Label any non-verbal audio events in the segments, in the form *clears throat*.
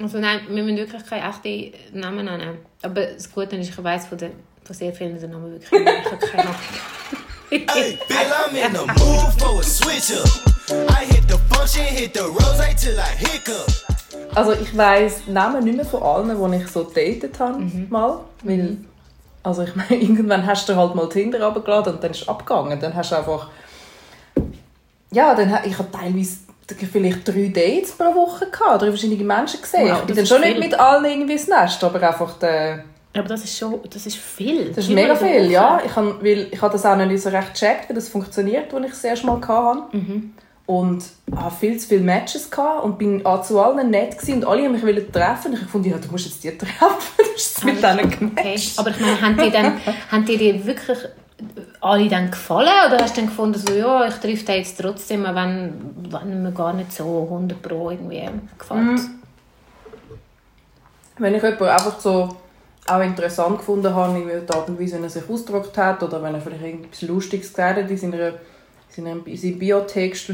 Also nein, wir müssen wirklich keine echten Namen nennen. Aber das Gute ist, ich weiss von, der, von sehr vielen den Namen wirklich nicht. Ich habe keine Ahnung. Hey, Bill, I'm in the mood for a switch up. I hit the function, hit the rose till I hiccup. Also ich weiss Namen nicht mehr von allen, die ich so datet habe, mal. Weil, also ich meine, *laughs* irgendwann hast du halt mal Tinder runtergeladen und dann ist es abgegangen. Dann hast du einfach... Ja, dann, ich habe teilweise vielleicht drei Dates pro Woche gehabt, drei verschiedene Menschen gesehen. Wow, ich bin dann schon viel. nicht mit allen irgendwie ins Nest, aber einfach der... Aber das ist schon, das ist viel. Das ist mega viel, ja. Ich habe, weil ich habe das auch nicht so recht gecheckt, wie das funktioniert, als ich das erste Mal hatte. Mhm. Und habe viel zu viele Matches gehabt und bin auch zu allen nett gewesen und alle haben mich wollen treffen. Und ich fand, ja, du musst jetzt die treffen, *laughs* du hast es mit denen Okay. gematcht. Aber ich meine, haben die, dann, haben die dir wirklich alle dann gefallen? Oder hast du dann gefunden, so, ja, ich treffe den jetzt trotzdem, auch wenn, wenn mir gar nicht so 100 Pro irgendwie gefällt? Mhm. Wenn ich jemanden einfach so auch interessant gefunden habe, in der Art und Weise, wie er sich ausgedrückt hat, oder wenn er vielleicht irgendetwas Lustiges gesagt hat in, seiner, in seinem, in seinem Biotext,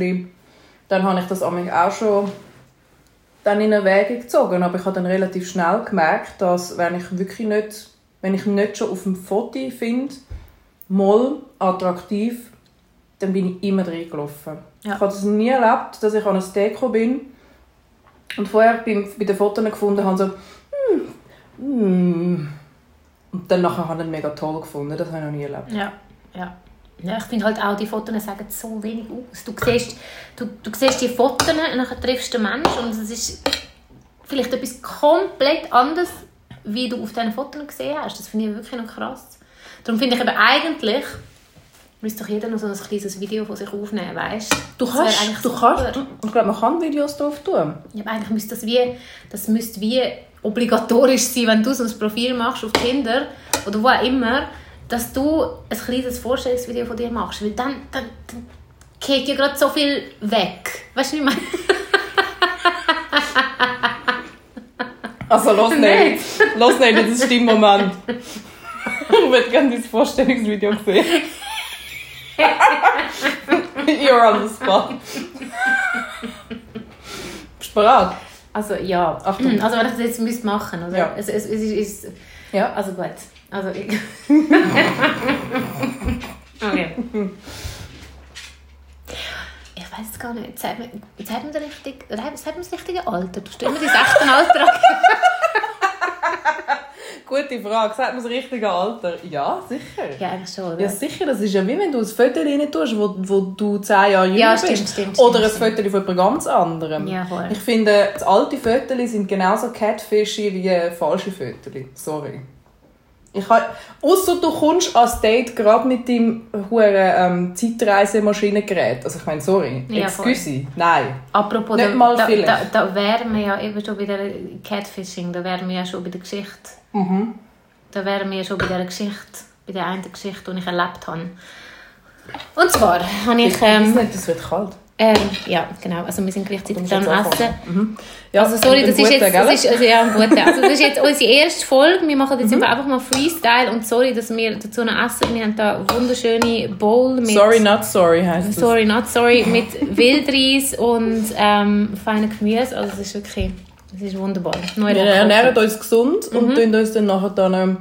dann habe ich das auch schon dann in Erwägung gezogen. Aber ich habe dann relativ schnell gemerkt, dass wenn ich wirklich nicht, wenn ich nicht schon auf dem Foto finde, mal attraktiv, dann bin ich immer reingelaufen. Ja. Ich habe das nie erlebt, dass ich an ein Deko bin und vorher beim, bei den Fotos gefunden habe, so, hm, hm. Und dann nachher habe ich ihn mega toll gefunden. Das habe ich noch nie erlebt. Ja, ja. ja ich finde halt auch, die Fotos sagen so wenig aus. Du siehst, du, du siehst die Fotos und dann triffst du den Menschen und es ist vielleicht etwas komplett anderes, wie du auf diesen Fotos gesehen hast. Das finde ich wirklich noch krass. Darum finde ich eben eigentlich, müsste doch jeder noch so ein kleines Video von sich aufnehmen, weißt Du kannst, eigentlich du super. kannst, ich glaube, man kann Videos drauf tun. Ja, aber eigentlich müsste das wie, das müsste wie obligatorisch sein, wenn du so ein Profil machst auf Tinder oder wo auch immer, dass du ein kleines Vorstellungsvideo von dir machst, weil dann, dann, dann geht ja gerade so viel weg. Weißt du, wie ich meine? Also, los *laughs* nicht. los nicht, das ist dein Moment. *laughs* *laughs* ich würde gerne dein Vorstellungsvideo sehen. *laughs* You're on the spot. Bist du bereit? Also ja, Achtung. also wenn ich das jetzt müsste machen, oder? Ja. Es, es, es ist, Ja. also gut. Also ich... *laughs* okay. Ich weiß es gar nicht. Sagt man, sagt man, das richtige Alter? Du immer dein 16 Alter. Gute Frage. Sagt man das richtige Alter? Ja, sicher. Ja, eigentlich schon, oder? Ja, sicher. Das ist ja wie wenn du ein Foto rein tust, wo, wo du 10 Jahre jünger Ja, bist. stimmt, stimmt, Oder ein stimmt, Foto von jemand ganz anderem. Ja, voll. Ich finde, alte Fotos sind genauso catfishy wie falsche Fotos. Sorry. Ich ha- Ausser du kommst als Date gerade mit deinem hohen ähm, Zeitreisemaschinengerät. Also ich meine, sorry. Ja, Excuse. Nein. Apropos, Nicht da, mal da, vielleicht. da, da wären wir ja eben schon bei der Catfishing, da wären wir ja schon bei der Geschichte. Mhm. Da wären wir ja schon bei der Geschichte, bei der einen Geschichte, die ich erlebt habe. Und zwar habe ich... Ich weiß Ähm, nicht, es wird kalt. Ähm, ja, genau, also wir sind gleichzeitig am. Essen. Ja, Also sorry, das ist jetzt, das ist, also, ja, ein guter. Also das ist jetzt *laughs* unsere erste Folge. Wir machen jetzt Mhm. einfach mal Freestyle und sorry, dass wir dazu noch essen. Wir haben da wunderschöne Bowl mit... Sorry, not sorry heisst es. Sorry, not sorry, mit *laughs* Wildreis und ähm, feinem Gemüse. Also es ist wirklich, es ist wunderbar. Neu Wir ernähren uns gesund und tun uns dann nachher dann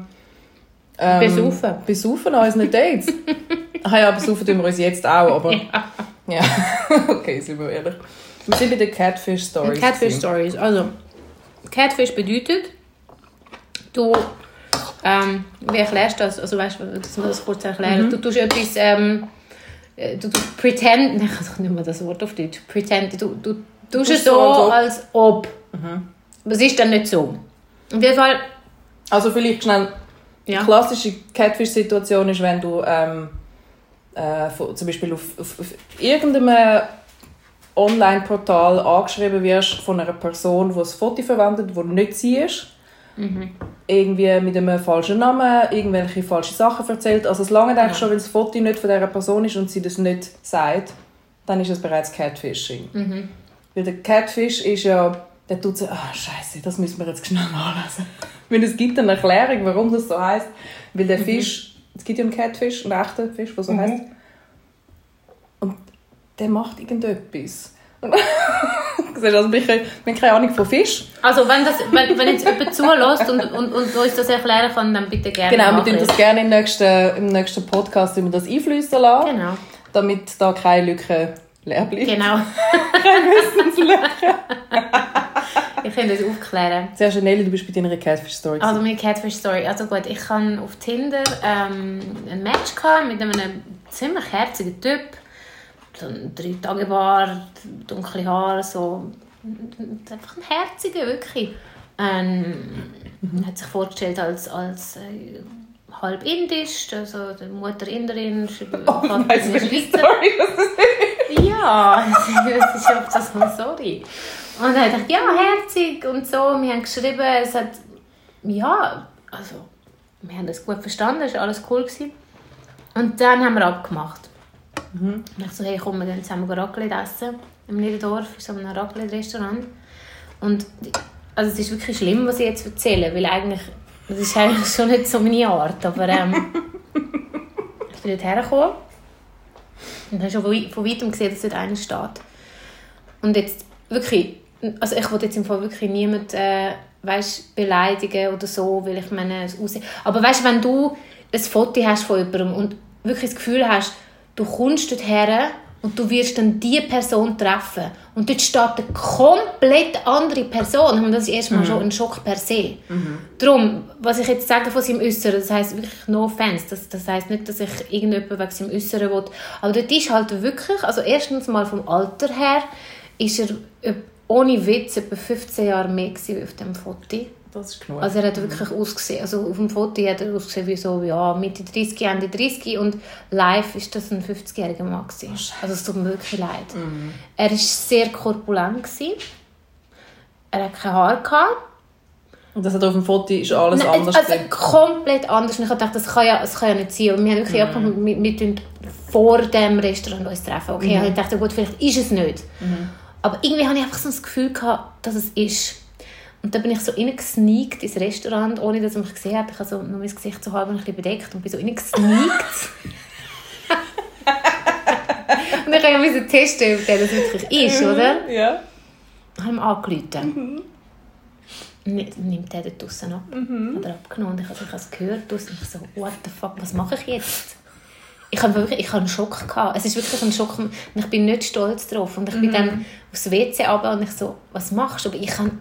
ähm, Besaufen. besaufen an unseren Dates. *laughs* ah ja, besaufen tun wir uns jetzt auch, aber... Ja. *laughs* okay, sind wir ehrlich. Wir sind bei den Catfish Stories. Catfish. Stories. Also, Catfish bedeutet, du, ähm, wie erklärst du das? Also, weißt du, dass wir das kurz erklären. Du tust etwas, ähm, äh, du tust pretend, nein, *laughs* ich kann nicht mehr das Wort auf Deutsch, pretend, du, du tust es so, so, als ob. ob. Aber es ist dann nicht so. Auf jeden Fall, Also vielleicht schnell... ja. Die klassische Catfish-Situation ist, wenn du ähm, äh, von, zum Beispiel auf, auf, auf irgendeinem Online-Portal angeschrieben wirst von einer Person, die ein Foto verwendet, das nicht sie ist. Irgendwie mit einem falschen Namen, irgendwelche falsche Sachen erzählt. Also es lange eigentlich schon, wenn das Foto nicht von dieser Person ist und sie das nicht sagt, dann ist es bereits Catfishing. Weil der Catfish ist ja, der tut so, ah Scheiße, das müssen wir jetzt schnell nachlesen. *laughs* Weil es gibt eine Erklärung, warum das so heißt. Weil der Fisch, es gibt ja einen Catfish, einen echten Fisch, der so heißt. Und der macht irgendetwas. *laughs* Also, wir haben keine Ahnung von Fisch. Also wenn, das, wenn, wenn jetzt jemand zulässt und, und, und uns das erklären kann, dann bitte gerne Genau, wir tun das gerne im nächsten, im nächsten Podcast wir das einfließen lassen, Genau, damit da keine Lücke leer bleibt. genau. *laughs* Keine Wissenslücke. *laughs* Ich kann das aufklären. Sehr schön, Nelly, du bist bei deiner Catfish-Story. Also meine Catfish-Story. Also gut, ich hatte auf Tinder ähm, ein Match gehabt mit einem ziemlich herzigen Typ. So ein drei Tage Bart, dunkle Haare, so einfach ein herziger, wirklich. Ähm, hat sich vorgestellt als, als äh, halb indisch, also die Mutter Inderin, oh, Weißt du, welche Story das ist? Ja, *laughs* das ist oft das so, sorry. Und er dachte, ja, herzig und so. Wir haben geschrieben, es hat, ja, also, wir haben das gut verstanden, es war alles cool. Gewesen. Und dann haben wir abgemacht. Und ich so, hey, komm, wir gehen zusammen Raclette essen. Im Niederdorf, in so einem Raclette-Restaurant. Und also es ist wirklich schlimm, was ich jetzt erzähle, weil eigentlich, das ist eigentlich schon nicht so meine Art, aber ähm, *laughs* ich bin dort hergekommen und habe schon von wei- von weitem gesehen, dass dort einer steht. Und jetzt wirklich, also ich wollte jetzt im Fall wirklich niemand äh, weißt, beleidigen oder so, weil ich meine, es aussieht. Aber weißt wenn du ein Foto hast von jemandem und wirklich das Gefühl hast, du kommst dort her und du wirst dann diese Person treffen. Und dort steht eine komplett andere Person. Und das ist erstmal schon ein Schock per se. Darum, was ich jetzt sage von seinem Äußeren, das heisst wirklich no offense, das, das heisst nicht, dass ich irgendjemanden wegen seinem Äußeren will, aber dort ist halt wirklich, also erstens mal vom Alter her, ist er äh, ohne Witz etwa 15 Jahre mehr auf dem Foto. Das ist genug. Also er hat wirklich ausgesehen, also auf dem Foto hat er ausgesehen wie so, ja, Mitte 30, Ende 30 und live ist das ein 50-jähriger Mann gewesen. Also es tut mir wirklich leid. Er war sehr korpulent. Gewesen. Er hat kein Haar gehabt. Und das hat auf dem Foto ist alles Nein, anders. also gewesen. komplett anders. Und ich habe gedacht, das kann ja, das kann ja nicht sein. Und wir haben wirklich abgemacht, wir, wir tun vor dem Restaurant uns treffen. Okay, ich dachte, gut, vielleicht ist es nicht. Aber irgendwie hatte ich einfach so das Gefühl, gehabt, dass es ist. Und dann bin ich so reingesneakt ins Restaurant, ohne dass man mich gesehen hat. Ich habe so nur mein Gesicht so halb ein bisschen bedeckt und bin so reingesneakt. *laughs* und ich musste testen, ob der das wirklich ist, oder? Ja. haben wir angerufen. Mhm. Nimmt der dort draussen ab? Hat er abgenommen. Und ich, ich habe es gehört draussen. und ich so, what the fuck, was mache ich jetzt? Ich habe wirklich ich habe einen Schock gehabt. Es ist wirklich ein Schock und ich bin nicht stolz drauf. Und ich bin dann aufs WC runter und ich so, was machst du? Aber ich kann,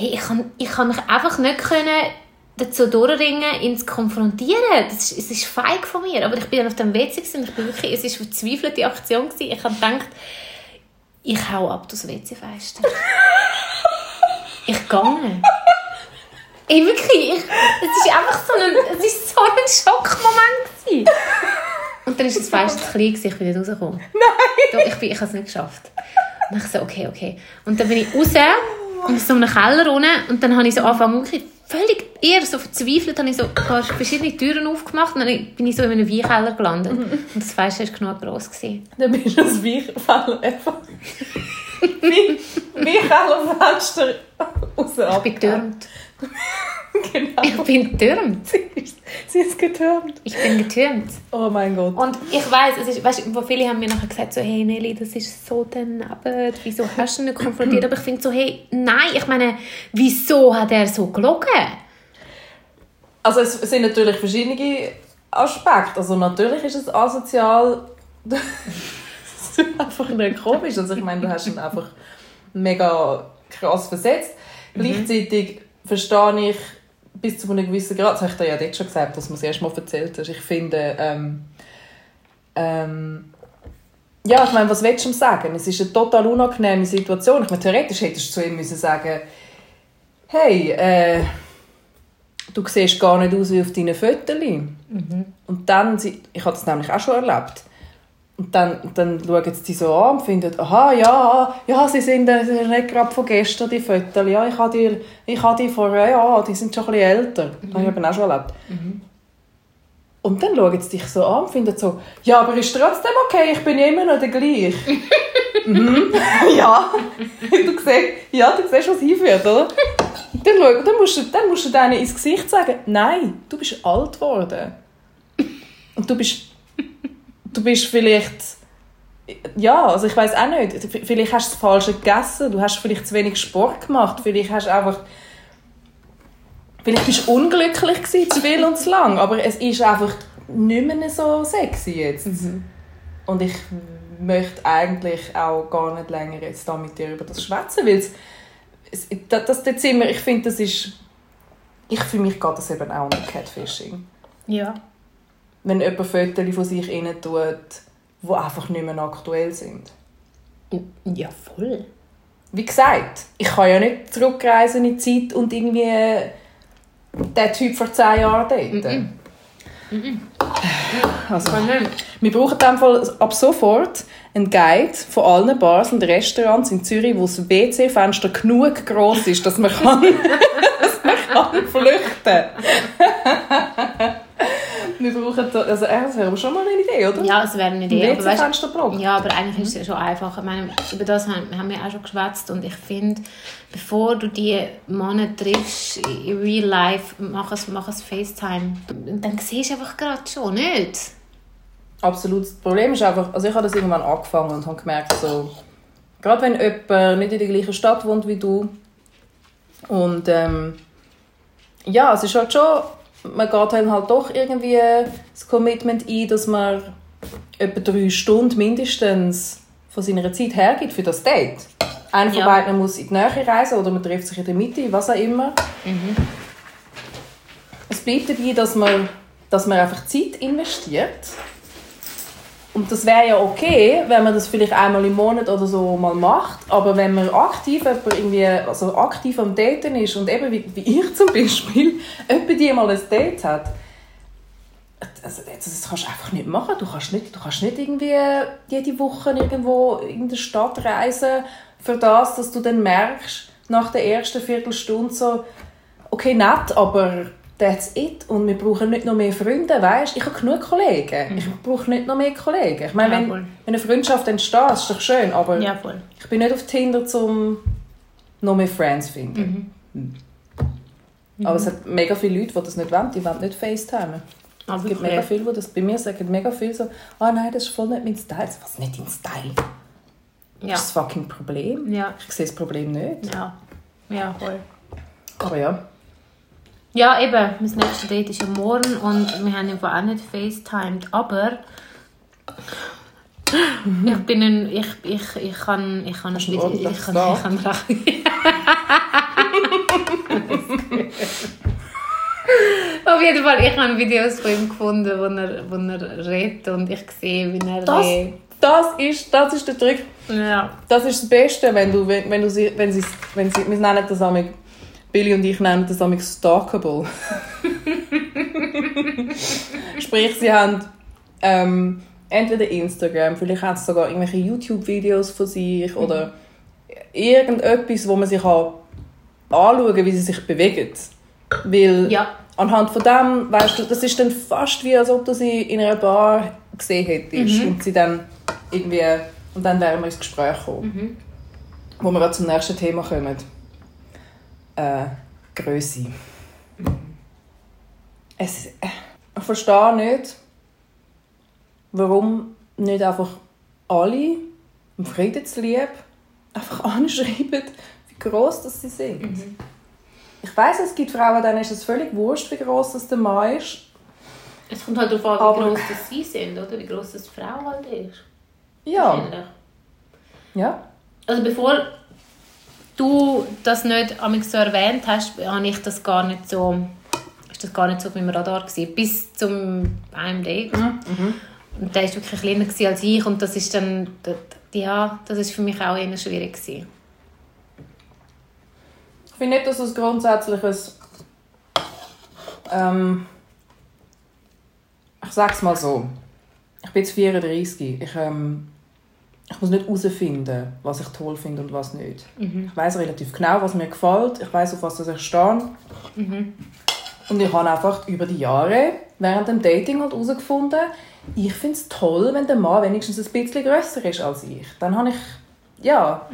hey, ich kann, ich kann mich einfach nicht können dazu durchringen, ihn zu konfrontieren. Das ist, es ist feig von mir. Aber ich bin dann auf dem WC und ich bin wirklich, es ist eine verzweifelte Aktion gewesen. Ich habe gedacht, ich hau ab das WC-Fenster. ich gehe. Ey, wirklich, ich, es ist einfach so ein, es ist so ein Schockmoment gewesen. Und dann ist das Fenster zu klein, ich bin nicht rausgekommen. Nein! Doch, ich, bin, ich habe es nicht geschafft. Und ich so, okay, okay. Und dann bin ich raus und so in einen Keller runter und dann habe ich so angefangen, wirklich völlig eher so verzweifelt, habe ich so paar verschiedene Türen aufgemacht und dann bin ich so in einem Weinkeller gelandet. Und das Fenster war genug gross. Gewesen. Dann bist du das Weichfeller einfach. Wie, *laughs* wie Fenster raus Ich bin getürmt. *laughs* Genau. Ich bin getürmt. Sie ist getürmt. Ich bin getürmt. Oh mein Gott. Und ich weiß, es ist, weißt, wo viele haben mir nachher gesagt, so, hey Nelly, das ist so daneben, wieso hast du ihn nicht konfrontiert? Aber ich finde so, hey, nein, ich meine, wieso hat er so gelogen? Also es sind natürlich verschiedene Aspekte. Also natürlich ist es asozial. Es *laughs* ist einfach nicht komisch. Also ich meine, du hast ihn einfach mega krass versetzt. Gleichzeitig verstehe ich bis zu einem gewissen Grad, das habe ich dir ja dort schon gesagt, dass du es erst mal erzählt hast, ich finde, ähm, ähm, ja, ich meine, was willst du ihm sagen? Es ist eine total unangenehme Situation. Ich meine, theoretisch hättest du zu ihm müssen sagen hey, äh, du siehst gar nicht aus wie auf deinen Fotos. Und dann, ich habe das nämlich auch schon erlebt, und dann, dann schauen sie dich so an und finden, aha, ja, ja, sie sind, äh, sie sind nicht gerade von gestern, die Fotos. Ja, ich habe die, ich habe die vor, ja, die sind schon ein bisschen älter. Das habe ich eben auch schon erlebt. Und dann schauen sie dich so an und finden so, ja, aber ist trotzdem okay, ich bin ja immer noch der gleiche. *laughs* mhm. *laughs* Ja, du siehst, ja, du siehst, was hinführt, oder? Dann, schau, dann, musst du, dann musst du denen ins Gesicht sagen, nein, du bist alt geworden. Und du bist, du bist vielleicht ja, also ich weiß auch nicht. Vielleicht hast du das Falsche gegessen, du hast vielleicht zu wenig Sport gemacht, vielleicht hast du einfach... Vielleicht bist du unglücklich gewesen, zu viel und zu lang, aber es ist einfach nicht mehr so sexy jetzt. Und ich möchte eigentlich auch gar nicht länger jetzt da mit dir über das schwätzen, weil es, das, das wir, ich finde, das ist... Ich, für mich geht das eben auch unter Catfishing Ja. wenn jemand Fotos von sich rein tut, die einfach nicht mehr aktuell sind. Ja, voll. Wie gesagt, ich kann ja nicht zurückreisen in die Zeit und irgendwie den Typ vor 10 Jahren daten. Also, wir brauchen in dem Fall ab sofort einen Guide von allen Bars und Restaurants in Zürich, wo das WC-Fenster genug groß ist, dass man kann, *laughs* dass man kann flüchten Wir brauchen da, also das wäre schon mal eine Idee, oder? Ja, es wäre eine Idee. Aber weißt, ja, aber eigentlich ist es schon einfach. Ich meine, über das haben, haben wir auch schon geschwätzt und ich finde, bevor du die Männer triffst in real life, mach es, mach es FaceTime. Dann siehst du einfach gerade schon, nicht? Absolut. Das Problem ist einfach, also ich habe das irgendwann angefangen und habe gemerkt, so, gerade wenn jemand nicht in der gleichen Stadt wohnt wie du und ähm, ja, es ist halt schon, man geht dann halt doch irgendwie das Commitment ein, dass man etwa drei Stunden mindestens von seiner Zeit hergibt für das Date. Einer von Ja. beiden muss in die Nähe reisen oder man trifft sich in der Mitte, was auch immer. Es bleibt dabei, dass man, dass man einfach Zeit investiert. Und das wäre ja okay, wenn man das vielleicht einmal im Monat oder so mal macht. Aber wenn man aktiv, irgendwie, also aktiv am Daten ist und eben wie, wie ich zum Beispiel, *laughs* jemand die mal ein Date hat, also das, das kannst du einfach nicht machen. Du kannst nicht, du kannst nicht irgendwie jede Woche irgendwo in der Stadt reisen für das, dass du dann merkst, nach der ersten Viertelstunde so, okay, nett, aber that's it. Und wir brauchen nicht noch mehr Freunde, weißt? Ich habe genug Kollegen. Ich brauche nicht noch mehr Kollegen. Ich meine, Ja, wenn, wenn eine Freundschaft entsteht, ist doch schön, aber Ja, ich bin nicht auf Tinder, um noch mehr Friends zu finden. Mhm. Hm. Aber es hat mega viele Leute, die das nicht wollen. Die wollen nicht FaceTime. Ah, Es gibt mega viele, die das bei mir sagen, mega viel so, ah nein, das ist voll nicht mein Style. Was, nicht dein Style? Ja. Das ist das fucking Problem. Ja, Ich sehe das Problem nicht. ja. Ja, voll. Aber ja. Ja, eben, mein nächstes Date ist ja morgen und wir haben einfach auch nicht FaceTimed, aber ich bin ein, ich, ich, ich kann, ich kann, Hast du ich, ein ich, kann, ich kann *laughs* Auf jeden Fall, ich habe Videos von ihm gefunden, wo er, wo er redet und ich sehe, wie er Das, redet. das, ist, das ist der Trick. Ja. Das ist das Beste, wenn du, wenn, wenn du sie, wenn sie, wenn sie, wir nennen das amig, Billy und ich nennen das amig stalkable. Sprich, sie haben ähm, entweder Instagram, vielleicht haben sie sogar irgendwelche YouTube-Videos von sich oder irgendetwas, wo man sich kann anschauen kann, wie sie sich bewegen. Weil Ja. anhand von dem, weißt du, das ist dann fast wie, als ob du sie in einer Bar gesehen hättest und sie dann irgendwie, und dann wären wir ins Gespräch gekommen. Wo wir zum nächsten Thema kommen. Äh, Größe. Es, äh, ich verstehe nicht, warum nicht einfach alle im Friedenslieb einfach *laughs* anschreiben, wie groß das sie sind. Ich weiß, es gibt Frauen, denen ist es völlig wurscht, wie groß das der Mann ist. Es kommt halt darauf an, wie groß das sie sind, oder? Wie groß das die Frau halt ist. Ja, ja. Also bevor du das nicht amig so erwähnt hast, habe ich das gar nicht so, ist das gar nicht so auf meinem Radar gewesen, bis zum einem Date. Und der war wirklich kleiner als ich und das ist dann, ja, das ist für mich auch eher schwierig gewesen. Ich finde nicht, dass es grundsätzlich ein, ähm, ich sag's mal so, ich bin jetzt 34, ich, ähm, ich muss nicht herausfinden, was ich toll finde und was nicht. Ich weiß relativ genau, was mir gefällt, ich weiß auf was ich stehe. Und ich habe einfach über die Jahre während dem Dating halt herausgefunden, ich finde es toll, wenn der Mann wenigstens ein bisschen grösser ist als ich. Dann habe ich, ja,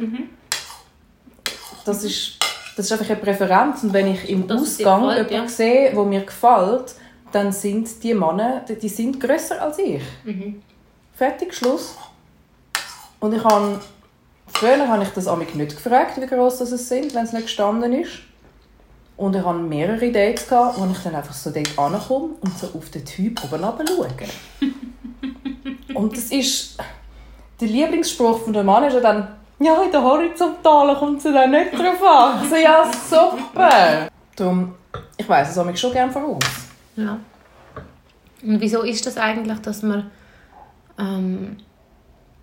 das ist, das ist einfach eine Präferenz. Und wenn ich im dir Ausgang gefällt, jemanden ja. sehe, der mir gefällt, dann sind die Männer, die- die sind grösser als ich. Mhm. Fertig, Schluss. Und ich habe, früher habe ich das amig nicht gefragt, wie groß das es sind, wenn es nicht gestanden ist. Und ich hatte mehrere Dates, gehabt, wo ich dann einfach so dort ankomme und so auf den Typ oben schaue. *laughs* und das ist... Der Lieblingsspruch von der Mann ist ja dann «Ja, in der Horizontalen kommt sie dann nicht drauf an.» So, «Ja, super!» Darum, ich weiss es amig schon gerne voraus. Ja. Und wieso ist das eigentlich, dass man... Ähm,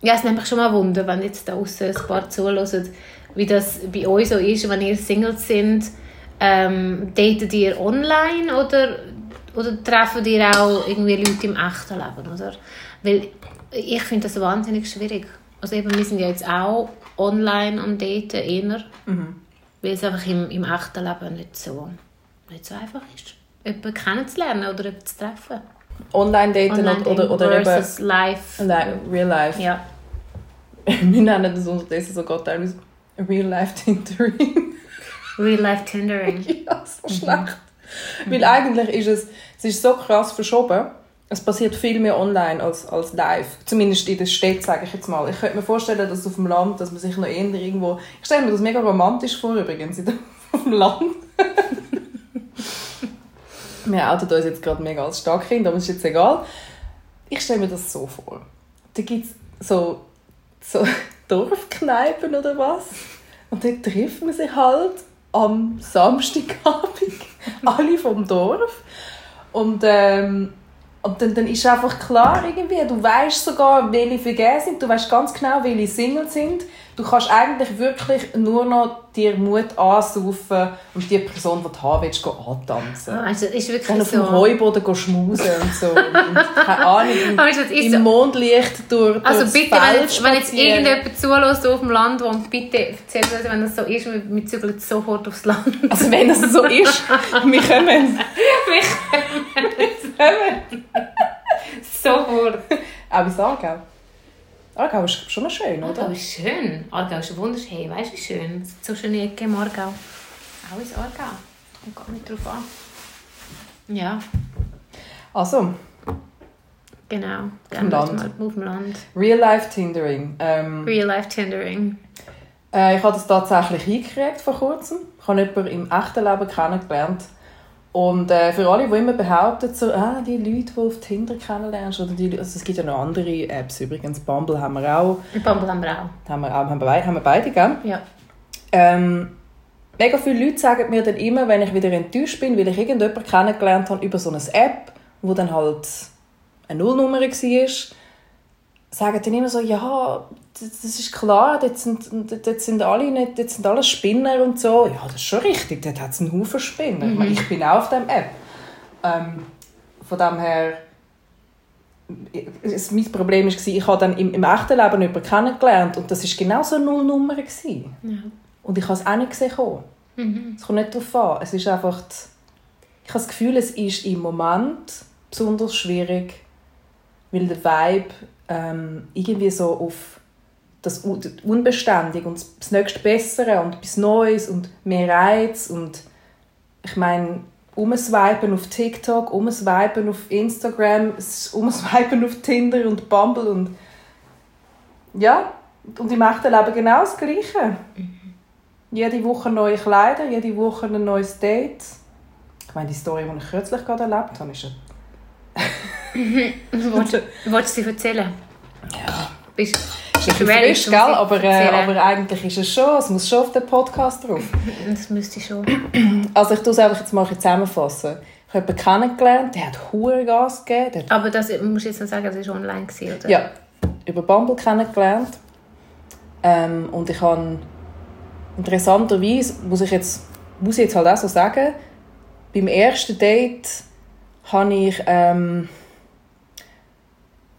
ja, es nimmt mich schon mal Wunder, wenn jetzt da außen ein paar zuhören, wie das bei euch so ist, wenn ihr Singles sind. Ähm, datet ihr online oder, oder treffen ihr auch irgendwie Leute im echten Leben, oder? Weil ich finde das wahnsinnig schwierig. Also eben, wir sind ja jetzt auch online am Daten, eher. Weil es einfach im, im echten Leben nicht so, nicht so einfach ist. Jemanden kennenzulernen oder jemanden zu treffen. Online-Daten Online oder, oder eben versus live. li- Real Life. Ja. *laughs* Wir nennen das unterdessen sogar teilweise Real Life Tintering. Real life Tindering. *laughs* ja, so schlecht. Weil eigentlich ist es, es ist so krass verschoben. Es passiert viel mehr online als, als live. Zumindest in der Stadt, sage ich jetzt mal. Ich könnte mir vorstellen, dass auf dem Land, dass man sich noch eher irgendwo... Ich stelle mir das mega romantisch vor übrigens, *laughs* auf dem Land. Wir outen uns jetzt gerade mega als Starkkind, aber ist jetzt egal. Ich stelle mir das so vor. Da gibt es so, so *laughs* Dorfkneipen oder was. Und dort trifft man sich halt am Samstagabend, *laughs* alle vom Dorf. Und, ähm, und dann, dann ist einfach klar irgendwie, du weißt sogar, welche vergeben sind, du weißt ganz genau, welche Single sind. Du kannst eigentlich wirklich nur noch dir Mut ansaufen und die Person, die du haben willst, antanzen. Also, es ist Dann wirklich auf dem. Heuboden schmusen und so. Und, keine Ahnung, im, *laughs* Aber das ist im so- Mondlicht durch, Also bitte, wenn wenn jetzt irgendjemand zulässt auf dem Land wohnt, bitte erzählt uns, wenn das so ist, wir, wir zügeln sofort aufs Land. Also wenn es so ist, *laughs* wir kommen. sofort. Auch ins Aargau. Aargau ist schon noch schön, Aargau oder? ist schön. Aargau ist wunderschön. Hey, weißt du, wie schön? Es so schöne Ecke im Aargau. Auch ins Aargau. Kommt gar nicht drauf an. Ja, Also, genau. Gerne Land. mal auf dem Land. Real-Life-Tindering. Ähm, Real Life Tendering. äh, ich habe das tatsächlich hingekriegt vor kurzem. Ich habe jemanden im echten Leben kennengelernt. Und äh, für alle, die immer behaupten, so, ah, die Leute, die auf Tinder kennenlernst, oder die, also es gibt ja noch andere Apps übrigens, Bumble haben wir auch, Bumble haben wir auch. haben wir, auch, haben wir, beide- haben wir beide, gell? Ja. Ähm, mega viele Leute sagen mir dann immer, wenn ich wieder enttäuscht bin, weil ich irgendjemanden kennengelernt habe über so eine App, wo dann halt eine Nullnummer war, sagen dann immer so, ja, das ist klar, dort sind, dort sind alle nicht, dort sind alle Spinner und so. Ja, das ist schon richtig, dort hat es einen Haufen Spinner. Ich, meine, ich bin auch auf dieser App. Ähm, von dem her, es, mein Problem war, ich habe dann im, im echten Leben jemanden kennengelernt und das war genau so eine Nullnummer. Ja. Und ich habe es auch nicht gesehen. Mhm. Es kommt nicht darauf an. Es ist einfach... Die, ich habe das Gefühl, es ist im Moment besonders schwierig, weil der Vibe ähm, irgendwie so auf das Unbeständige und das nächste Bessere und etwas Neues und mehr Reiz und ich meine, umswipen auf TikTok, umswipen auf Instagram, es- umswipen auf Tinder und Bumble und ja, und im echten Leben genau das Gleiche. Jede Woche neue Kleider, jede Woche ein neues Date. Ich meine, die Story, die ich kürzlich gerade erlebt habe, ist Wolltest *laughs* wolltest du sie erzählen? Ja. Bist, ist ein bisschen frisch, gell? Aber, äh, aber eigentlich ist es schon, es muss schon auf den Podcast drauf. Das müsste ich schon. *clears throat* Also ich tue es einfach jetzt mal zusammenfassen. Ich habe jemanden kennengelernt, der hat hure Gas gegeben. Aber das musst du jetzt noch sagen, das war online, gewesen, oder? ja, über Bumble kennengelernt. Ähm, und ich habe interessanterweise, muss ich, jetzt, muss ich jetzt halt auch so sagen, beim ersten Date habe ich ähm,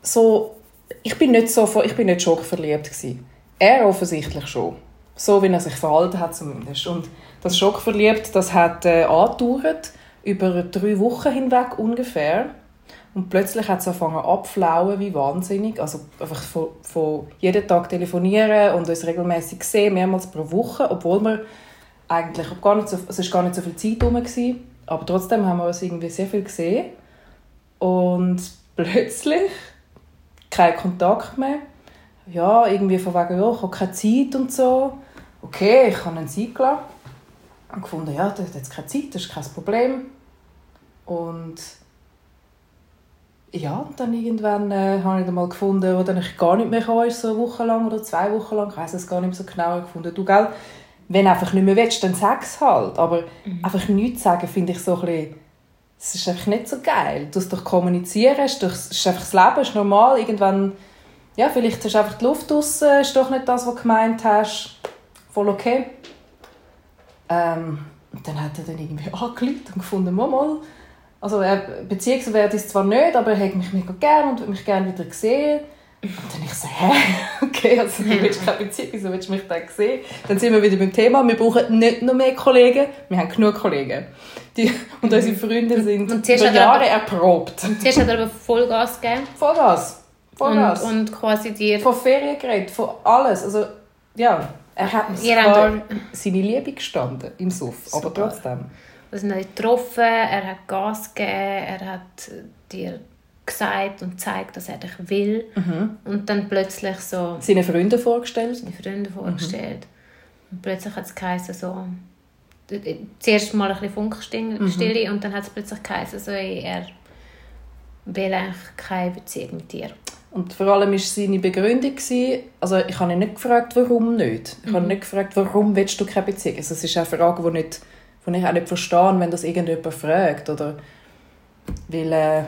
so, ich bin nicht so, ich bin nicht schockverliebt gewesen. Er offensichtlich schon. So wie er sich verhalten hat zumindest. Und das Schockverliebt, das hat äh, angedauert, über drei Wochen hinweg ungefähr. Und plötzlich hat es angefangen abflauen wie wahnsinnig. Also einfach von, von jeden Tag telefonieren und uns regelmäßig sehen, mehrmals pro Woche, obwohl wir eigentlich gar nicht so, es ist gar nicht so viel Zeit rum gewesen, aber trotzdem haben wir uns irgendwie sehr viel gesehen. Und *laughs* plötzlich kein Kontakt mehr. ja, irgendwie von wegen, ja, ich habe keine Zeit und so. Okay, ich habe ihn Zeit gelassen. Und gefunden, ja, der hat jetzt keine Zeit, das ist kein Problem. Und ja, dann irgendwann äh, habe ich dann mal gefunden, wo dann ich gar nicht mehr kam, ist so eine Woche lang oder zwei Wochen lang, ich weiß es gar nicht mehr so genau, gefunden, du, gell, wenn du einfach nicht mehr willst, dann sag es halt. Aber einfach nichts sagen, finde ich so ein bisschen, es ist einfach nicht so geil. Du musst doch kommunizieren, es ist ist einfach das Leben, es ist normal. Irgendwann, ja, vielleicht du einfach die Luft draussen, ist doch nicht das, was du gemeint hast. Voll okay. Ähm, und dann hat er dann irgendwie *laughs* angerufen und gefunden, mal. Also er, Beziehungswert ist zwar nicht, aber er hat mich mega gern und würde mich gerne wieder sehen. Und dann ich so, hä? *laughs* Okay, also du willst keine Beziehung, wieso willst du mich dann sehen? Dann sind wir wieder beim Thema, wir brauchen nicht noch mehr Kollegen, wir haben genug Kollegen. Die, und unsere Freunde sind Und über er Jahre aber- erprobt. Zuerst hat er aber Vollgas gegeben. Vollgas. Vollgas. Und, und quasi dir... von Ferien geredet, von alles. Also, ja, er hat Ihr zwar seine Liebe gestanden im Suff, aber Super. trotzdem. Wir sind euch getroffen, er hat Gas gegeben, er hat dir gesagt und gezeigt, dass er dich will. Mhm. Und dann plötzlich so Seine Freunde vorgestellt. seine Freunde vorgestellt. Und plötzlich hat es geheißen, so... Zuerst mal ein bisschen Funkstille und dann hat es plötzlich geheißen, so, ey, er will eigentlich keine Beziehung mit dir. Und vor allem war seine Begründung, gewesen- also ich habe ihn nicht gefragt, warum nicht. Ich habe ihn nicht gefragt, warum willst du keine Beziehung. Also es ist eine Frage, die, nicht, die ich auch nicht verstehe, wenn das irgendjemand fragt. Oder, weil äh,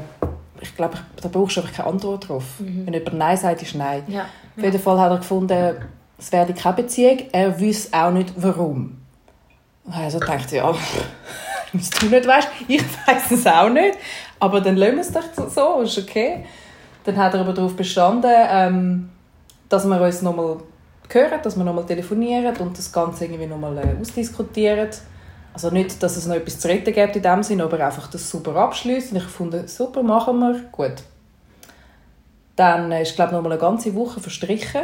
ich glaube, da brauchst du einfach keine Antwort drauf. Wenn jemand Nein sagt, ist Nein. Ja. Auf jeden Fall hat er gefunden, es werde keine Beziehung. Er wüsste auch nicht, warum. Und also dachte ja, *laughs* was du nicht weißt, ich weiß es auch nicht. Aber dann lassen wir es doch so, ist okay. Dann hat er aber darauf bestanden, ähm, dass wir uns nochmal hören, dass wir nochmal telefonieren und das Ganze irgendwie nochmal äh, ausdiskutieren. Also nicht, dass es noch etwas zu retten gibt in dem Sinne, aber einfach das super abschließen. Und ich fand, super, machen wir, gut. Dann ist, glaube ich, nochmal eine ganze Woche verstrichen.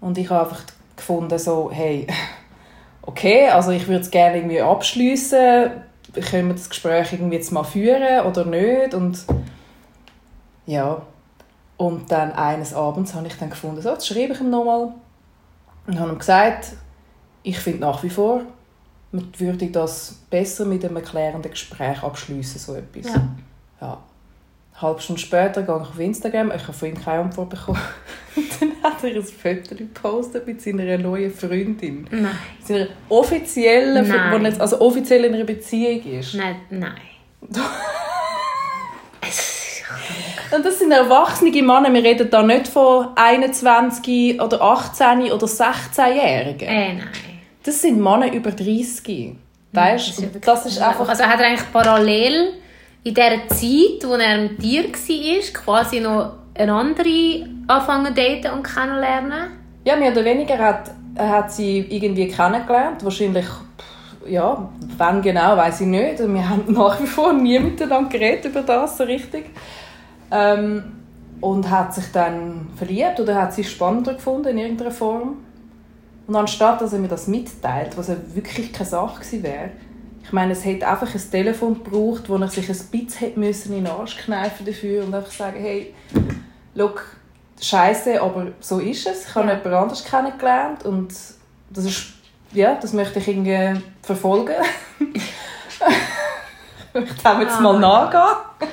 Und ich habe einfach gefunden, so, hey, okay, also ich würde es gerne irgendwie abschließen. Können wir das Gespräch irgendwie jetzt mal führen oder nicht? Und ja. Und dann eines Abends habe ich dann gefunden, so, jetzt schreibe ich ihm nochmal. Und habe ihm gesagt, ich finde nach wie vor, man würde das besser mit einem erklärenden Gespräch abschließen, so etwas. Ja. Ja. Halbe Stunde später gehe ich auf Instagram, ich habe von ihm keine Antwort bekommen. *laughs* Und dann hat er ein Foto gepostet mit seiner neuen Freundin. Nein. Seiner offiziellen, Nein. jetzt also offiziell in einer Beziehung ist. Nein, nein. *laughs* Und das sind erwachsene Männer, wir reden da nicht von 21 oder 18 oder 16-Jährigen. Äh, nein. Das sind Männer über 30. Weißt du? Und das ist einfach... Also hat er eigentlich parallel in dieser Zeit, wo er mit dir war, quasi noch eine andere anfangen daten und kennenlernen? Ja, mehr oder weniger hat, hat sie irgendwie kennengelernt. Wahrscheinlich, ja, wann genau, weiß ich nicht. Und wir haben *laughs* nach wie vor nie miteinander geredet über das so richtig. Ähm, und hat sich dann verliebt oder hat sie spannender gefunden in irgendeiner Form. Und anstatt, dass er mir das mitteilt, was ja wirklich keine Sache gewesen wäre, ich meine, es hätte einfach ein Telefon gebraucht, wo er sich ein bisschen hätte müssen in den Arsch kneifen dafür und einfach sagen, hey, look, Scheiße, aber so ist es. Ich habe Ja. jemand anderes kennengelernt und das ist, ja, das möchte ich irgendwie verfolgen. *laughs* ich möchte dem jetzt mal Ah. nachgehen.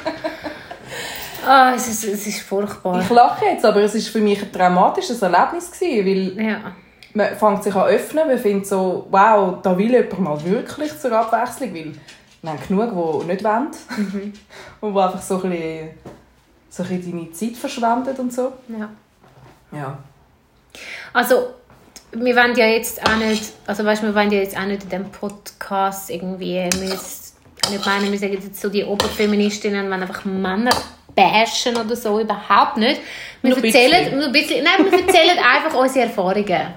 Ah, es ist, es ist furchtbar. Ich lache jetzt, aber es ist für mich ein traumatisches Erlebnis gewesen, weil ja. Man fängt sich an zu öffnen, man findet so, wow, da will jemand mal wirklich zur Abwechslung, weil wir haben genug, die nicht wollen *laughs* und die einfach so ein bisschen, so ein bisschen deine Zeit verschwendet und so. ja. Ja. Also, wir wollen ja jetzt auch nicht, also weißt, wir wollen ja jetzt auch nicht in diesem Podcast irgendwie, wir jetzt, nicht meinen, wir sagen jetzt so die Oberfeministinnen, wenn einfach Männer bashen oder so, überhaupt nicht. Wir Nur erzählen, nur ein bisschen, nein, wir erzählen *laughs* einfach unsere Erfahrungen.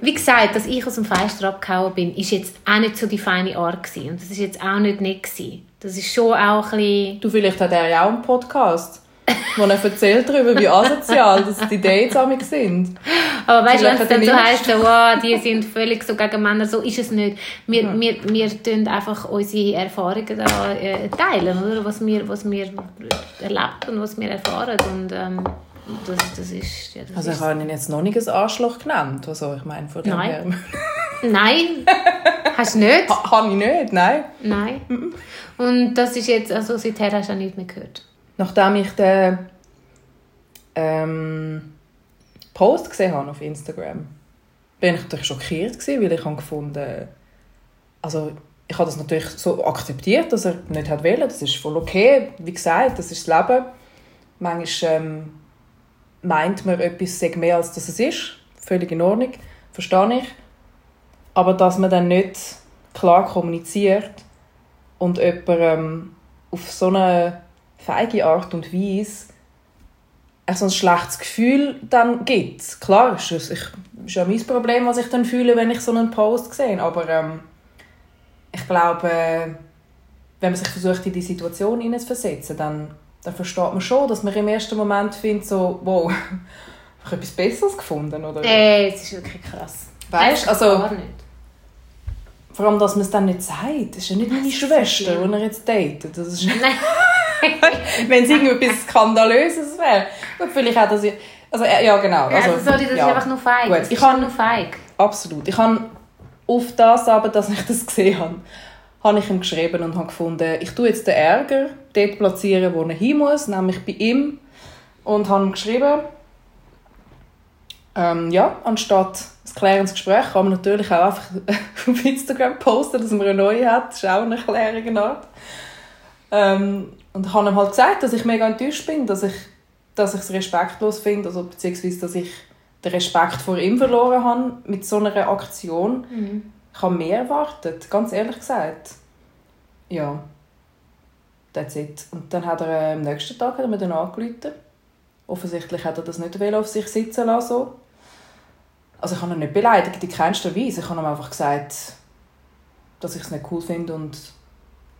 Wie gesagt, dass ich aus dem Fenster abgehauen bin, ist jetzt auch nicht so die feine Art gewesen. Und das ist jetzt auch nicht nett gewesen. Das ist schon auch ein bisschen... Du, vielleicht hat er ja auch einen Podcast, wo er erzählt darüber, wie asozial dass die Dates amig sind. Aber weißt du, wenn es dann so heisst, wow, die sind völlig so gegen Männer, so ist es nicht. Wir, wir, wir tun einfach unsere Erfahrungen da, äh, teilen, oder? Was, wir, was wir erlebt und was wir erfahren. Und ähm, Das, das ist... Ja, das Also ich habe ihn jetzt noch nicht ein Arschloch genannt. Also ich meine, von dem Nein. her... *laughs* Nein, hast du nicht? Ha- Habe ich nicht, nein. Nein. Und das ist jetzt, also seither hast du auch nichts mehr gehört? Nachdem ich den ähm, Post gesehen habe auf Instagram, bin ich natürlich schockiert gewesen, weil ich habe gefunden, also ich habe das natürlich so akzeptiert, dass er nicht hat wollen. Das ist voll okay. Wie gesagt, das ist das Leben. Manchmal ähm, meint man etwas sei mehr als das es ist. Völlig in Ordnung, verstehe ich. Aber dass man dann nicht klar kommuniziert und jemand ähm, auf so eine feige Art und Weise auch so ein schlechtes Gefühl dann gibt. Klar, ist es ich, ist ja mein Problem, was ich dann fühle, wenn ich so einen Post sehe. Aber ähm, ich glaube, äh, wenn man sich versucht, in die Situation hineinzuversetzen, dann, dann versteht man schon, dass man im ersten Moment findet, so, wow, *laughs* ich habe etwas Besseres gefunden. Oder? Äh, es ist wirklich krass. Weißt, Echt also- Gar nicht. Vor allem, dass man es dann nicht sagt. Das ist ja nicht meine Schwester, die er jetzt datet. Das ist *laughs* Nein. *laughs* wenn es irgendetwas Skandalöses wäre. Gut, vielleicht auch, dass ich... Also, äh, ja, genau. Also, Also, sorry, das ja. ist einfach nur feig. Gut, ich kann- nur feig. Absolut. Ich habe auf das aber, dass ich das gesehen habe, habe ich ihm geschrieben und habe gefunden, ich tue jetzt den Ärger dort platzieren, wo er hin muss, nämlich bei ihm. Und habe ihm geschrieben, ähm, ja, anstatt ein klärendes Gespräch kann man natürlich auch einfach *laughs* auf Instagram posten, dass man eine neue hat. Das ist auch eine klärende Art. Ähm, und ich habe ihm halt gesagt, dass ich mega enttäuscht bin, dass ich, dass ich es respektlos finde, also beziehungsweise, dass ich den Respekt vor ihm verloren habe mit so einer Aktion. Ich habe mehr erwartet, ganz ehrlich gesagt. Ja, that's it. Und dann hat er äh, am nächsten Tag hat er mir dann angerufen. Offensichtlich hat er das nicht auf sich sitzen lassen. So. Also ich habe ihn nicht beleidigt, in keinster Weise. Ich habe ihm einfach gesagt, dass ich es nicht cool finde und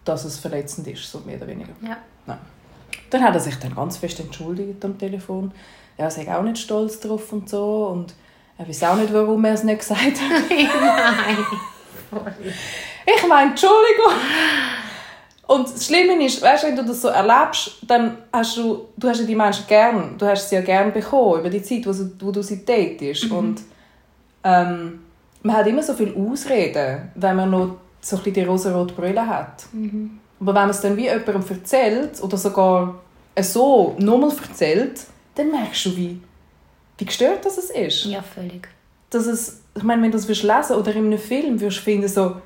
dass es verletzend ist, so mehr oder weniger. Ja. Dann hat er sich dann ganz fest entschuldigt am Telefon. Er sei auch nicht stolz drauf und so. Und er weiß auch nicht, warum er es nicht gesagt hat. *laughs* Nein. Ich meine, Entschuldigung. Und das Schlimme ist, weißt, wenn du das so erlebst, dann hast du, du hast ja die Menschen gern, du hast sie ja gern bekommen über die Zeit, wo, sie, wo du sie datest. Und ähm, man hat immer so viel Ausreden, wenn man noch so ein bisschen die rosarote Brille hat. Aber wenn man es dann wie jemandem erzählt oder sogar so nochmal erzählt, dann merkst du, wie, wie gestört das es ist. Ja, völlig. Dass es, ich meine, wenn du wirst lesen oder in einem Film wirst du finden, so,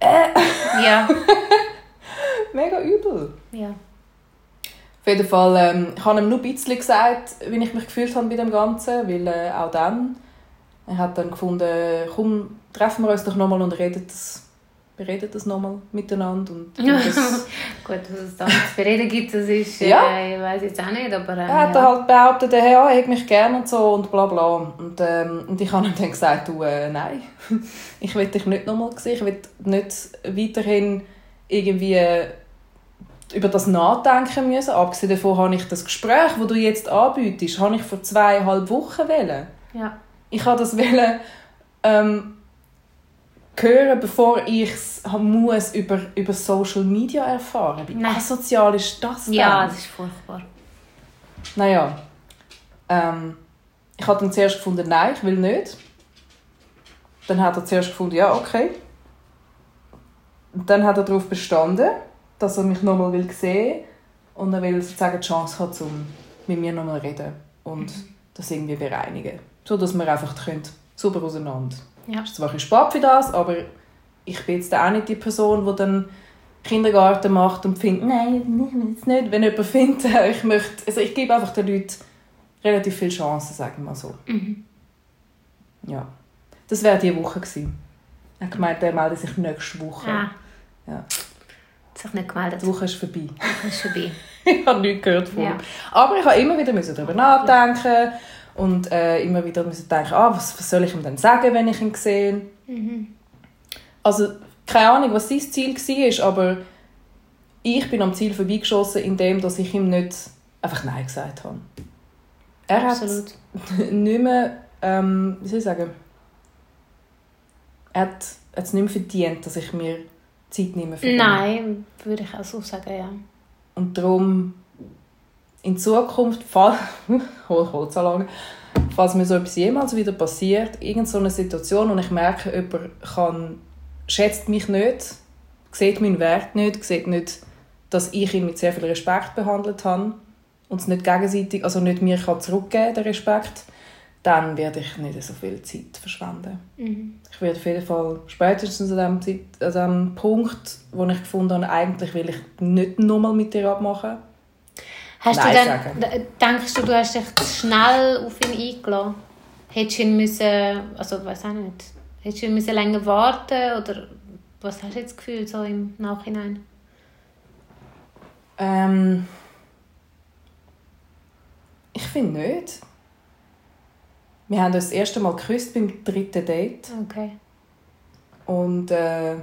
*laughs* Ja. *laughs* mega übel. ja. Auf jeden Fall, ähm, ich habe ihm nur ein bisschen gesagt, wie ich mich gefühlt habe bei dem Ganzen, weil äh, auch dann, er hat dann gefunden, komm, treffen wir uns doch nochmal und reden das, wir reden das nochmal miteinander. Und, und *laughs* das, Gut, dass es da nichts zu bereden gibt, das ist, äh, Ja. ich weiß jetzt auch nicht, aber... Ähm, er hat ja. halt behauptet, er ja, er hat mich gern und so und bla bla. Und, ähm, und ich habe ihm dann gesagt, du, äh, nein, *laughs* ich will dich nicht nochmal sehen, ich will nicht weiterhin irgendwie äh, über das nachdenken müssen. Abgesehen davon habe ich das Gespräch, das du jetzt anbietest, habe ich vor zweieinhalb Wochen wählen. Ja. Ich habe das wollen, ähm, hören, bevor ich es muss über, über Social Media erfahren. Wie Nein. asozial ist das denn? ja, das ist furchtbar. Naja, ähm, ich habe dann zuerst gefunden, nein, ich will nicht. Dann hat er zuerst gefunden, ja, okay. Und dann hat er darauf bestanden, dass er mich nochmal will sehen und er will sozusagen die Chance haben, um mit mir nochmal reden und das irgendwie bereinigen. So, dass wir einfach können, super auseinander. Ja. Es ist zwar ein spät für das, aber ich bin jetzt auch nicht die Person, die dann Kindergarten macht und findet, nein, ich will es nicht. Wenn jemand findet, *laughs* ich möchte, also ich gebe einfach den Leuten relativ viele Chancen, sagen wir mal so. Ja. Das wäre diese Woche gewesen. Er hat gemeint, er meldet sich nächste Woche. Ah. Ja. Hat sich nicht gemeldet. Die Woche ist vorbei. Das ist vorbei. *laughs* ich habe nichts gehört von Ja. ihm. Aber ich habe immer wieder darüber nachdenken und äh, immer wieder müssen denken, ah, was, was soll ich ihm denn sagen, wenn ich ihn sehe. Also keine Ahnung, was sein Ziel war, aber ich bin am Ziel vorbeigeschossen, indem dass ich ihm nicht einfach Nein gesagt habe. Er Absolut. hat *laughs* nicht mehr, ähm, wie soll ich sagen, er hat es nicht mehr verdient, dass ich mir Zeit nehme für ihn. Nein, würde ich auch so sagen, ja. Und darum in Zukunft, falls, *laughs* falls mir so etwas jemals wieder passiert, irgend so Situation und ich merke, jemand kann, schätzt mich nicht, sieht meinen Wert nicht, sieht nicht, dass ich ihn mit sehr viel Respekt behandelt habe und es nicht gegenseitig, also nicht mir kann zurückgeben, den Respekt, dann werde ich nicht so viel Zeit verschwenden. Ich werde auf jeden Fall spätestens an dem, Zeit, an dem Punkt, wo ich gefunden habe, eigentlich will ich nicht nochmal mit dir abmachen. Hast Nein du dann, sagen. denkst du, du hast dich zu schnell auf ihn eingeladen? Hättest du ihn müssen, also weiß auch nicht, hättest du ihn müssen länger warten oder was hast du jetzt gefühlt so im Nachhinein? Ähm, ich finde nicht. Wir haben uns das erste Mal geküsst beim dritten Date. Okay. Und äh,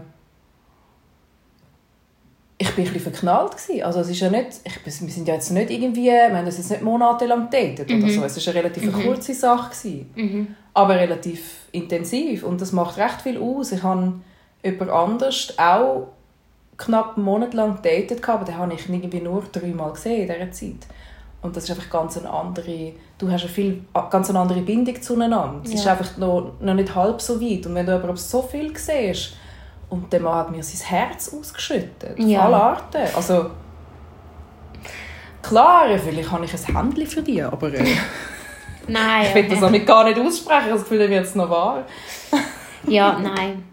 ich bin ein bisschen verknallt. Gewesen. Also es ist ja nicht, ich, wir sind ja jetzt nicht irgendwie, wir haben uns jetzt nicht monatelang datet oder so. Es war eine relativ kurze Sache. Gewesen. Aber relativ intensiv. Und das macht recht viel aus. Ich habe jemand anders auch knapp einen Monat lang gehabt, aber den habe ich irgendwie nur dreimal gesehen in dieser Zeit. Und das ist einfach ganz eine andere, du hast eine viel, ganz eine andere Bindung zueinander. Es ist Ja. einfach noch, noch nicht halb so weit. Und wenn du aber so viel siehst, und der Mann hat mir sein Herz ausgeschüttet, auf Ja. alle Arten. Also, klar, vielleicht habe ich ein Händchen für dich, aber äh, *laughs* Nein. ich will das auch gar nicht aussprechen, das Gefühl, wird es noch wahr. Ja, *laughs* nein.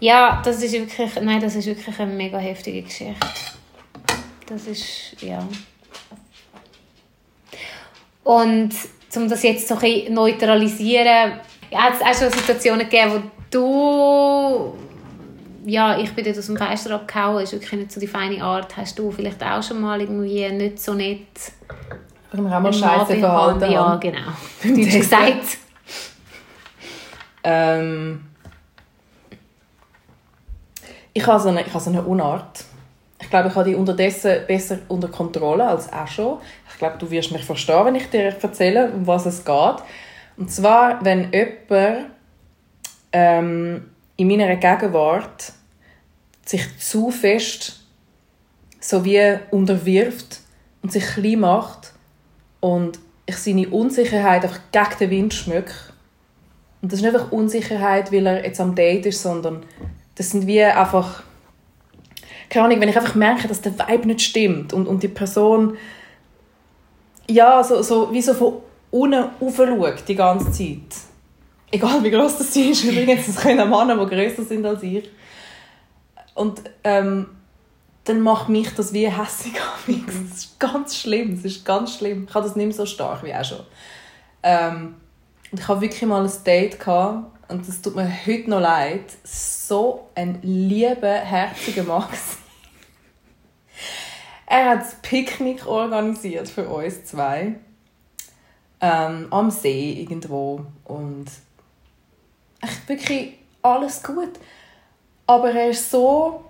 Ja, das ist wirklich, nein, das ist wirklich eine mega heftige Geschichte. Das ist, ja. Und um das jetzt so ein bisschen neutralisieren, hat es auch schon Situationen gegeben, wo du, ja, ich bin dort aus dem Fenster abgehauen, ist wirklich nicht so die feine Art. Hast du vielleicht auch schon mal irgendwie nicht so nett Wenn wir auch mal scheiße verhalten? Ja, genau. *laughs* Deutsch gesagt. Ähm, ich habe so eine, ich habe so eine Unart. Ich glaube, ich habe die unterdessen besser unter Kontrolle als auch schon. Ich glaube, du wirst mich verstehen, wenn ich dir erzähle, um was es geht. Und zwar, wenn jemand ähm, in meiner Gegenwart sich zu fest so wie unterwirft und sich klein macht und ich seine Unsicherheit einfach gegen den Wind schmücke. Und das ist nicht einfach Unsicherheit, weil er jetzt am Date ist, sondern das sind wie einfach keine Ahnung, wenn ich einfach merke, dass der Vibe nicht stimmt und, und die Person ja, so, so, wie so von unten raufschaut die ganze Zeit. Egal wie groß das sie ist, übrigens, das können Männer, die grösser sind als ich. Und ähm, dann macht mich das wie hässig. Das *laughs* ist ganz schlimm, das ist ganz schlimm. Ich habe das nicht mehr so stark wie auch schon. Ähm, und ich habe wirklich mal ein Date gehabt, und das tut mir heute noch leid. So ein lieber, herziger Mann. *laughs* er hat das Picknick organisiert für uns zwei. Ähm, am See irgendwo. Und echt wirklich alles gut. Aber er war so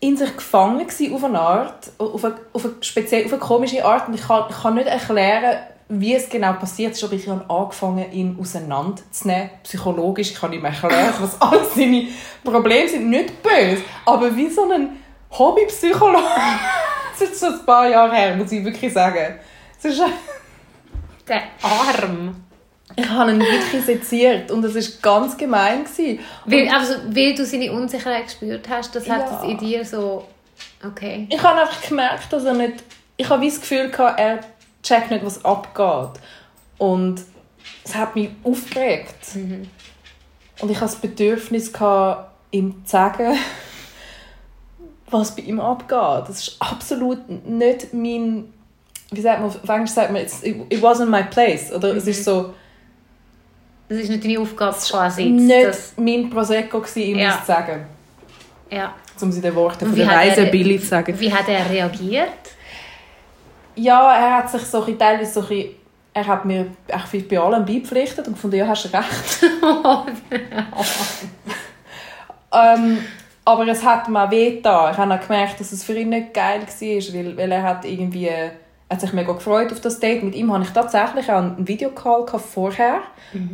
in sich gefangen auf eine Art, auf eine, auf eine, speziell, auf eine komische Art. Und ich kann, ich kann nicht erklären, wie es genau passiert ist, aber ich habe angefangen, ihn auseinanderzunehmen, psychologisch. Ich kann ihm erklären, *laughs* was alle seine Probleme sind. Nicht böse, aber wie so ein Hobbypsychologe. *laughs* Das ist schon ein paar Jahre her, muss ich wirklich sagen. Es ist, Der Arm. Ich habe ihn wirklich seziert und es war ganz gemein. Gewesen. Weil, also, weil du seine Unsicherheit gespürt hast, das hat das in dir so... Okay. Ich habe einfach gemerkt, dass er nicht. Ich habe das Gefühl gehabt, er checkt nicht, was abgeht. Und es hat mich aufgeregt. Und ich hatte das Bedürfnis, gehabt, ihm zu sagen, *laughs* was bei ihm abgeht. Das ist absolut nicht mein. Wie sagt man, auf Englisch sagt man, it, wasn't my place. Oder es ist so Das ist nicht deine Aufgabe quasi. nicht Das, mein Prosecco, ihm Ja. das zu sagen. ja. Um sie den Worten von der er- weisen Billy zu sagen. Wie hat er reagiert? Ja, er hat sich so ein bisschen, teilweise so ein bisschen, er hat mir echt bei allem beipflichtet und gefunden, ja, hast recht. *laughs* ähm, aber es hat mir auch wehgetan. Ich habe auch gemerkt, dass es für ihn nicht geil war, weil, weil er hat irgendwie, hat sich mega gefreut auf das Date. Mit ihm hatte ich tatsächlich auch einen Videocall vorher.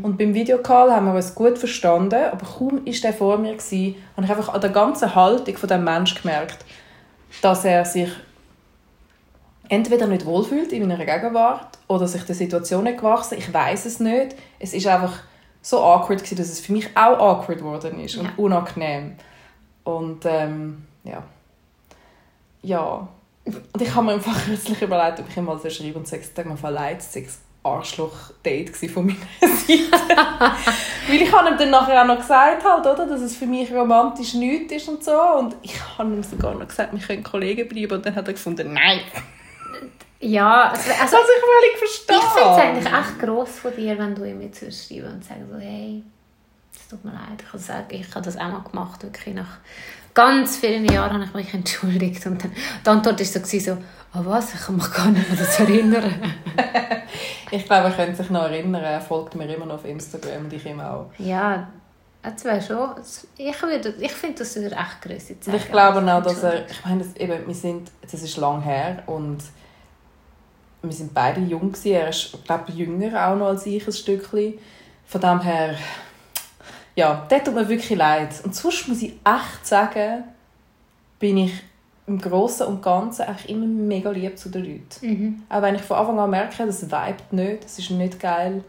Und beim Videocall haben wir uns gut verstanden, aber kaum war der vor mir, gewesen, habe ich einfach an der ganzen Haltung von dem Menschen gemerkt, dass er sich entweder nicht wohlfühlt in meiner Gegenwart oder sich der Situation nicht gewachsen. Ich weiß es nicht. Es ist einfach so awkward gewesen, dass es für mich auch awkward geworden ist und Ja. unangenehm. Und ähm, ja. Ja. Und ich habe mir einfach kürzlich überlegt, ob ich ihm mal so schreibe und sage, mir voll leid, es Arschloch-Date von meiner *laughs* Seite. Weil ich habe ihm dann nachher auch noch gesagt, halt, oder, dass es für mich romantisch nichts ist und so. Und ich habe ihm sogar noch gesagt, wir können Kollegen bleiben. Und dann hat er gefunden, nein. Ja, also, also Was ich völlig verstehe. ich finde es eigentlich echt gross von dir, wenn du ihm jetzt schreiben und sagen so, hey, es tut mir leid, ich habe das, auch- ich habe das auch mal gemacht, wirklich nach ganz vielen Jahren habe ich mich entschuldigt und dann, die Antwort war so, so oh was, ich kann mich gar nicht mehr daran erinnern. *laughs* Ich glaube, er könnte sich noch erinnern. Er folgt mir immer noch auf Instagram und ich ihm auch. ja, das wäre schon, ich, würde, ich finde, das würde echt Und zeigen. ich glaube auch, dass er, ich meine, das, eben, wir sind, das ist lang her und wir sind beide jung gewesen. Er ist, glaube ich, jünger auch noch als ich ein Stückchen. Von dem her, ja, das tut mir wirklich leid. Und sonst muss ich echt sagen, bin ich im Großen und Ganzen eigentlich immer mega lieb zu den Leuten. Mhm. Auch wenn ich von Anfang an merke, das vibet nicht, das ist nicht geil.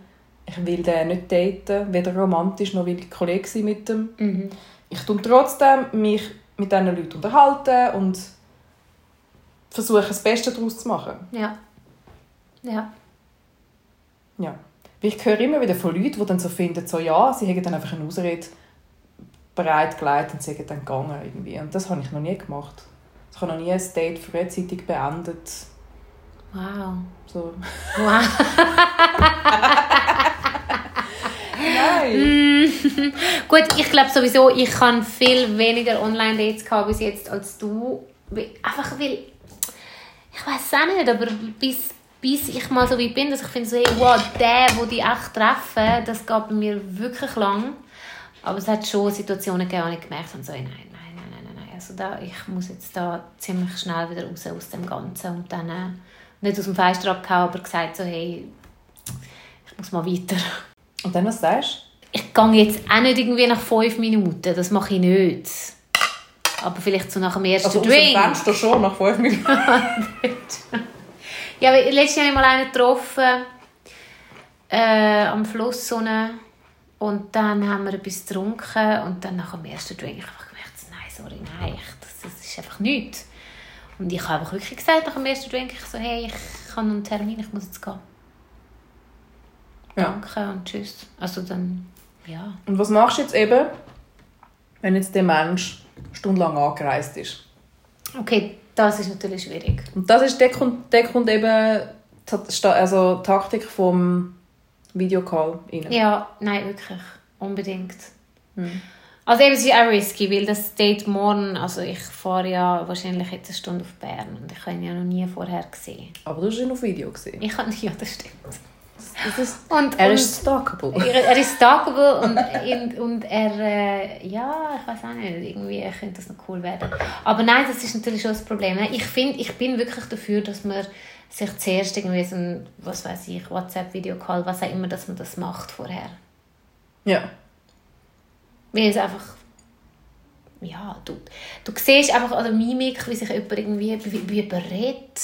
Ich will den nicht daten, weder romantisch noch will ich Kollege sein mit dem. Mhm. Ich tue trotzdem mich mit diesen Leuten unterhalten und versuche das Beste daraus zu machen. Ja. Ja. Ja. Weil ich höre immer wieder von Leuten, die dann so finden, so, ja, sie haben dann einfach eine Ausrede bereitgelegt und sind dann gegangen irgendwie. Und das habe ich noch nie gemacht. Ich habe noch nie ein Date frühzeitig beendet. Wow. So. Wow. Nein! *laughs* Gut, ich glaube sowieso, ich habe viel weniger Online-Dates gehabt bis jetzt als du. Einfach weil, ich weiß es auch nicht, aber bis, bis ich mal so weit bin, dass ich finde, so, hey, wow, der, wo die echt treffen, das geht bei mir wirklich lang. Aber es hat schon Situationen gegeben, wo ich gemerkt habe, so, nein, nein, nein, nein, nein. Also da, ich muss jetzt da ziemlich schnell wieder raus aus dem Ganzen und dann äh, nicht aus dem Fenster abgehauen, aber gesagt so, hey, ich muss mal weiter. Und dann, was sagst Ich gehe jetzt auch nicht irgendwie nach fünf Minuten, das mache ich nicht. Aber vielleicht so nach dem du? ersten Also aus dem Drink. Fenster schon, nach fünf Minuten. *laughs* Ja, letztes Jahr habe ich mal einen getroffen, äh, am Fluss so und dann haben wir etwas getrunken und dann nach dem ersten Drink habe ich einfach gemerkt, nein, sorry, nein, ich, das, das ist einfach nichts. Und ich habe einfach wirklich gesagt, nach dem ersten Drink, ich so, hey, ich habe einen Termin, ich muss jetzt gehen. Ja. Danke und tschüss. Also dann, ja. Und was machst du jetzt eben, wenn jetzt der Mensch stundenlang angereist ist? Okay, das ist natürlich schwierig. Und das ist, der kommt, der kommt eben also die Taktik vom Videocall rein. Ja, nein, wirklich. Unbedingt. Also eben, es ist auch risky, weil das Date morgen, also ich fahre ja wahrscheinlich jetzt eine Stunde auf Bern und ich habe ihn ja noch nie vorher gesehen. Aber du hast ihn auf Video gesehen. Ich habe, ja, das stimmt. Ist, Und, er und, ist stalkable. er, er ist stalkable und, und, und er, äh, ja, ich weiß auch nicht, irgendwie könnte das noch cool werden. Aber nein, das ist natürlich schon das Problem. Ich finde, ich bin wirklich dafür, dass man sich zuerst irgendwie so ein, was weiß ich, WhatsApp-Videocall, was auch immer, dass man das macht vorher. Ja. Weil es einfach, ja, du, du siehst einfach an der Mimik, wie sich jemand irgendwie, wie, wie jemand redet,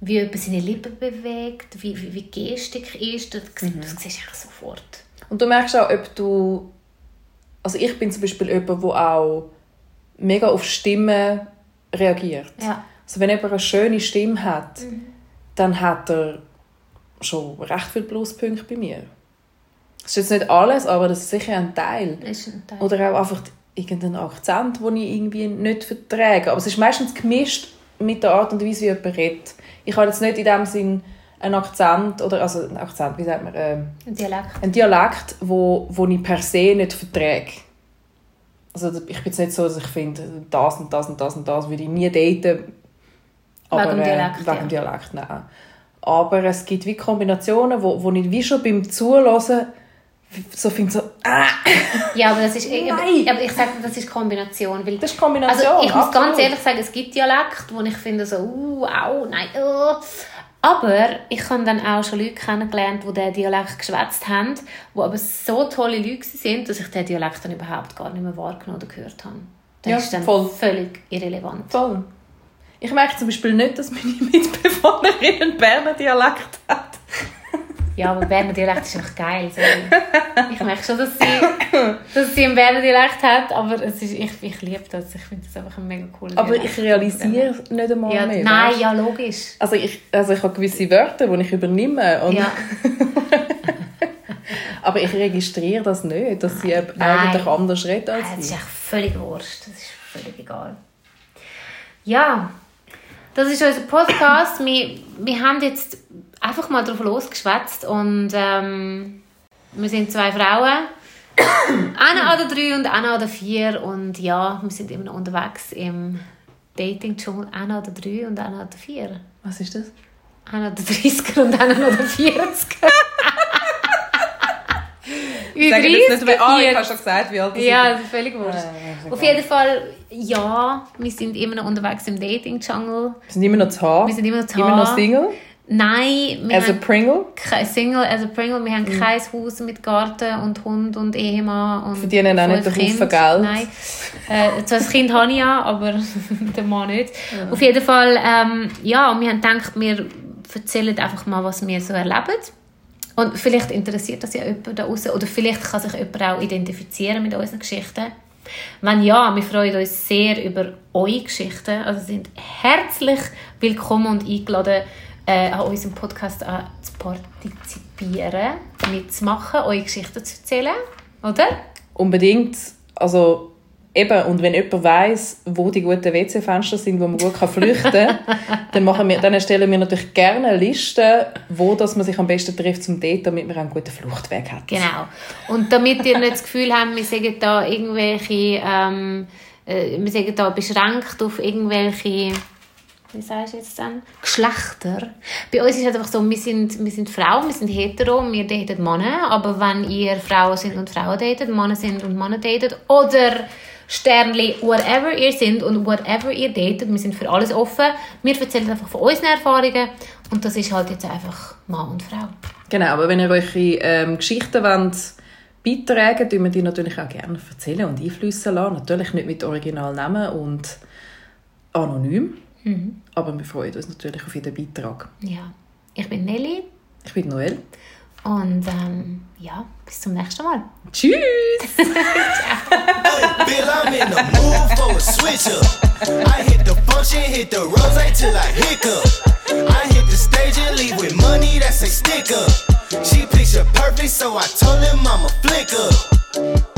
wie jemand seine Lippen bewegt, wie, wie, wie Gestik ist, das, das siehst du sofort. Und du merkst auch, ob du... Also ich bin zum Beispiel jemand, der auch mega auf Stimmen reagiert. Ja. Also wenn jemand eine schöne Stimme hat, dann hat er schon recht viele Pluspunkte bei mir. Das ist jetzt nicht alles, aber das ist sicher ein Teil. Ist ein Teil. Oder auch einfach irgendeinen Akzent, den ich irgendwie nicht verträge. Aber es ist meistens gemischt mit der Art und Weise, wie jemand redet. Ich habe jetzt nicht in dem Sinn einen Akzent, oder also einen Akzent, wie sagt man, ähm, Ein Dialekt. einen Dialekt, wo, wo ich per se nicht verträge. Also ich bin jetzt nicht so, dass ich finde, das und das und das und das würde ich nie daten. Aber, Wegen dem Dialekt, Äh, wegen ja. Dialekt, nein. Aber es gibt wie Kombinationen, wo, wo ich wie schon beim Zuhören so finde, so, ah, Ja, aber das ist Nein. aber, aber ich sage, das ist Kombination. Weil, das ist Kombination. also ich muss absolut. ganz ehrlich sagen, es gibt Dialekte, wo ich finde so, uh, au, nein, uh. Aber ich habe dann auch schon Leute kennengelernt, die diesen Dialekt geschwätzt haben, die aber so tolle Leute sind, dass ich diesen Dialekt dann überhaupt gar nicht mehr wahrgenommen oder gehört habe. Das Ja, ist dann voll. völlig irrelevant. Voll. Ich merke zum Beispiel nicht, dass meine *laughs* Mitbewohnerin einen Berner Dialekt hat. Ja, aber Berner Dialekt ist einfach geil. So. Ich merke schon, dass sie, dass sie einen Berner Dialekt hat, aber es ist, ich, ich liebe das. Ich finde das einfach ein mega cooler Aber Dialekt. ich realisiere nicht einmal ja, mehr. Nein, weißt? ja, logisch. Also ich, also ich habe gewisse Wörter, die ich übernehme. Und, Ja. *laughs* Aber ich registriere das nicht, dass sie Nein. eigentlich anders redet als Das ist ich. echt völlig wurscht. Das ist völlig egal. Ja, das ist unser Podcast. wir, wir haben jetzt einfach mal drauf losgeschwätzt und ähm, wir sind zwei Frauen. *coughs* Eine oder drei und eine oder vier und ja, wir sind immer noch unterwegs im Dating-Dschungel. Eine oder drei und eine oder vier. Was ist das? Einer oder 30er und einer oder 40er. Ü30, Sag jetzt nicht, ah, ich 40. habe schon gesagt, wie alt das Ja, das ist völlig wurscht. Äh, Auf jeden Fall, ja, wir sind immer noch unterwegs im Dating-Jungle. Wir sind immer noch zu Haar. Wir sind immer noch zu Immer noch. Single. Nein, wir As a haben Pringle. kein Single, also Pringle, wir haben kein Haus mit Garten und Hund und Ehemann und Verdienen auch nicht einen Haufen. Geld. Nein, äh, zwar das Kind habe ich ja, aber *laughs* der Mann nicht. Auf jeden Fall, ähm, ja, wir haben gedacht, wir erzählen einfach mal, was wir so erleben. Und vielleicht interessiert das ja jemanden da draußen oder vielleicht kann sich jemand auch identifizieren mit unseren Geschichten. Wenn ja, wir freuen uns sehr über eure Geschichten. Also sind herzlich willkommen und eingeladen, äh, an unserem Podcast äh, zu partizipieren, mitzumachen, eure Geschichten zu erzählen. Oder? Unbedingt. Also eben, und wenn jemand weiss, wo die guten WC-Fenster sind, wo man gut kann flüchten kann, *laughs* dann, machen wir, dann erstellen wir natürlich gerne eine Liste, wo dass man sich am besten trifft zum Date, damit man einen guten Fluchtweg hat. Genau. Und damit ihr nicht das Gefühl habt, wir sagen da irgendwelche, ähm, äh, wir sagen da beschränkt auf irgendwelche, wie sagst du jetzt dann? Geschlechter. Bei uns ist es einfach so, wir sind, wir sind Frauen, wir sind hetero, wir daten Männer, aber wenn ihr Frauen sind und Frauen datet, Männer sind und Männer datet, oder Sternli, whatever ihr sind und whatever ihr datet, wir sind für alles offen. Wir erzählen einfach von unseren Erfahrungen und das ist halt jetzt einfach Mann und Frau. Genau, aber wenn ihr euch ähm, Geschichten wollt, beitragen wollt, wir die natürlich auch gerne erzählen und einflüssen lassen. Natürlich nicht mit Originalnamen und anonym. Aber wir freuen uns natürlich auf jeden Beitrag. Ja. Ich bin Nelly. Ich bin Noel. Und ähm, ja, bis zum nächsten Mal. Tschüss! *laughs* Bill, I'm in the mood for a switch up. I hit the function, hit the rose till I hiccup. I hit the stage and leave with money that's a sticker. She picture perfect, so I told him I'm a flicker.